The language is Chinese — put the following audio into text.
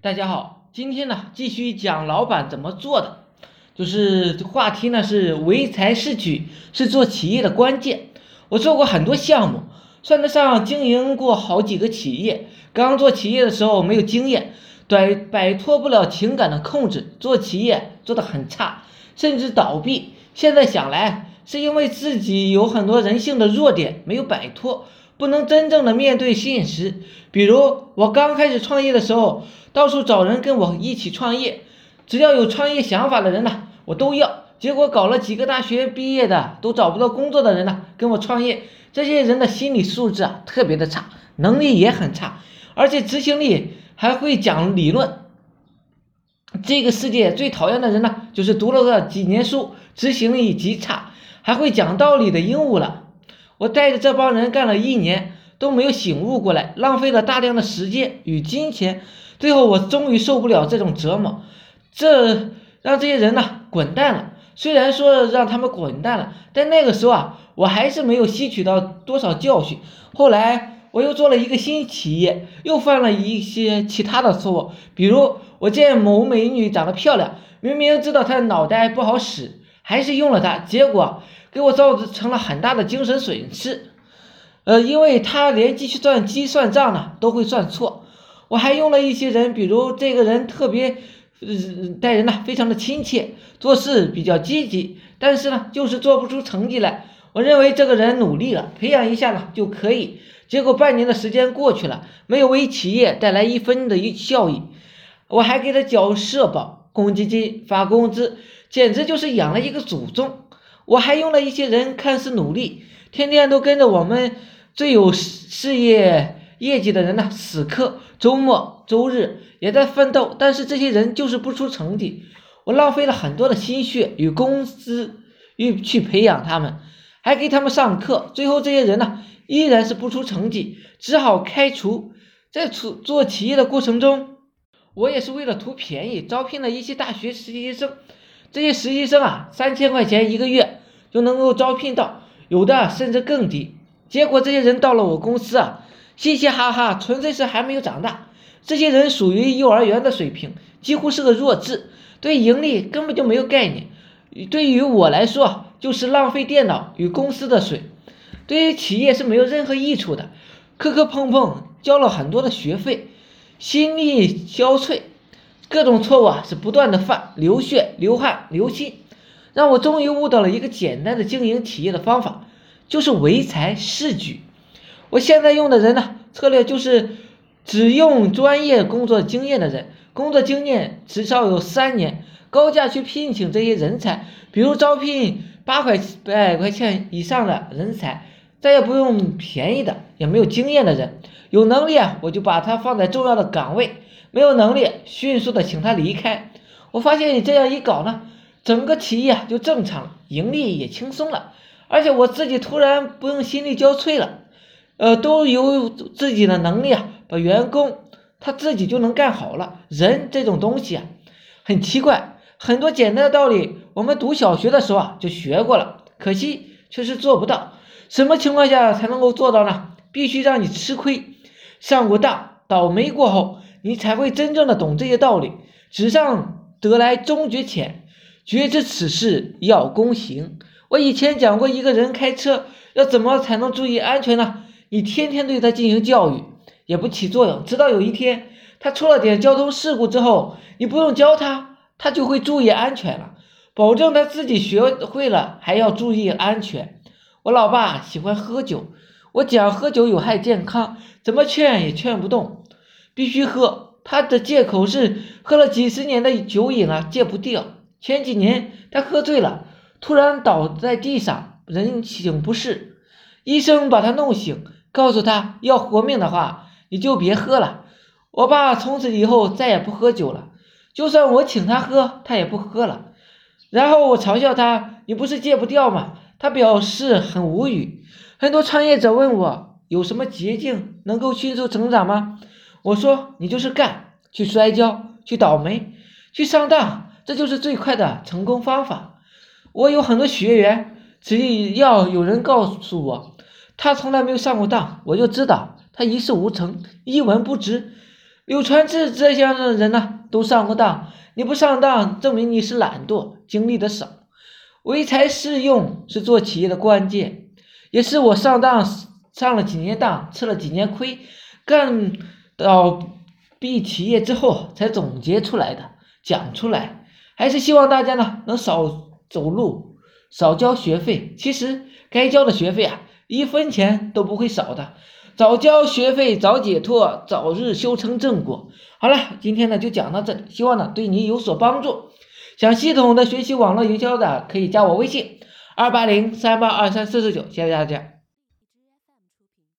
大家好，今天呢继续讲老板怎么做的，就是话题呢是唯才是举，是做企业的关键。我做过很多项目，算得上经营过好几个企业。刚做企业的时候没有经验，摆摆脱不了情感的控制，做企业做得很差，甚至倒闭。现在想来，是因为自己有很多人性的弱点没有摆脱。不能真正的面对现实，比如我刚开始创业的时候，到处找人跟我一起创业，只要有创业想法的人呢，我都要。结果搞了几个大学毕业的都找不到工作的人呢，跟我创业，这些人的心理素质啊特别的差，能力也很差，而且执行力还会讲理论。这个世界最讨厌的人呢，就是读了个几年书，执行力极差，还会讲道理的鹦鹉了。我带着这帮人干了一年，都没有醒悟过来，浪费了大量的时间与金钱，最后我终于受不了这种折磨，这让这些人呢滚蛋了。虽然说让他们滚蛋了，但那个时候啊，我还是没有吸取到多少教训。后来我又做了一个新企业，又犯了一些其他的错误，比如我见某美女长得漂亮，明明知道她的脑袋不好使，还是用了它，结果。给我造成了很大的精神损失，呃，因为他连计算机算账呢都会算错。我还用了一些人，比如这个人特别，呃，待人呢非常的亲切，做事比较积极，但是呢就是做不出成绩来。我认为这个人努力了，培养一下呢就可以。结果半年的时间过去了，没有为企业带来一分的效益。我还给他交社保、公积金、发工资，简直就是养了一个祖宗。我还用了一些人，看似努力，天天都跟着我们最有事业业绩的人呢死磕，周末周日也在奋斗，但是这些人就是不出成绩。我浪费了很多的心血与工资，与去培养他们，还给他们上课，最后这些人呢依然是不出成绩，只好开除。在做做企业的过程中，我也是为了图便宜，招聘了一些大学实习生。这些实习生啊，三千块钱一个月就能够招聘到，有的甚至更低。结果这些人到了我公司啊，嘻嘻哈哈，纯粹是还没有长大。这些人属于幼儿园的水平，几乎是个弱智，对盈利根本就没有概念。对于我来说，就是浪费电脑与公司的水，对于企业是没有任何益处的。磕磕碰碰，交了很多的学费，心力交瘁。各种错误啊是不断的犯，流血、流汗、流心，让我终于悟到了一个简单的经营企业的方法，就是唯才是举。我现在用的人呢，策略就是只用专业工作经验的人，工作经验至少有三年，高价去聘请这些人才，比如招聘八块百块钱以上的人才，再也不用便宜的，也没有经验的人，有能力啊，我就把他放在重要的岗位。没有能力，迅速的请他离开。我发现你这样一搞呢，整个企业就正常了，盈利也轻松了，而且我自己突然不用心力交瘁了，呃，都有自己的能力啊，把员工他自己就能干好了。人这种东西啊，很奇怪，很多简单的道理，我们读小学的时候啊就学过了，可惜却是做不到。什么情况下才能够做到呢？必须让你吃亏，上过当，倒霉过后。你才会真正的懂这些道理。纸上得来终觉浅，觉知此事要躬行。我以前讲过，一个人开车要怎么才能注意安全呢？你天天对他进行教育也不起作用，直到有一天他出了点交通事故之后，你不用教他，他就会注意安全了。保证他自己学会了，还要注意安全。我老爸喜欢喝酒，我讲喝酒有害健康，怎么劝也劝不动。必须喝，他的借口是喝了几十年的酒瘾了，戒不掉。前几年他喝醉了，突然倒在地上，人醒不适，医生把他弄醒，告诉他要活命的话，你就别喝了。我爸从此以后再也不喝酒了，就算我请他喝，他也不喝了。然后我嘲笑他，你不是戒不掉吗？他表示很无语。很多创业者问我有什么捷径能够迅速成长吗？我说你就是干，去摔跤，去倒霉，去上当，这就是最快的成功方法。我有很多学员，只要有人告诉我他从来没有上过当，我就知道他一事无成，一文不值。柳传志这样的人呢，都上过当。你不上当，证明你是懒惰，经历的少。唯才是用是做企业的关键，也是我上当上了几年当，吃了几年亏，干到闭企业之后才总结出来的，讲出来。还是希望大家呢能少走路，少交学费。其实该交的学费啊，一分钱都不会少的。早交学费，早解脱，早日修成正果。好了，今天呢就讲到这里，希望呢对你有所帮助。想系统的学习网络营销的，可以加我微信二八零三八二三四四九，谢谢大家。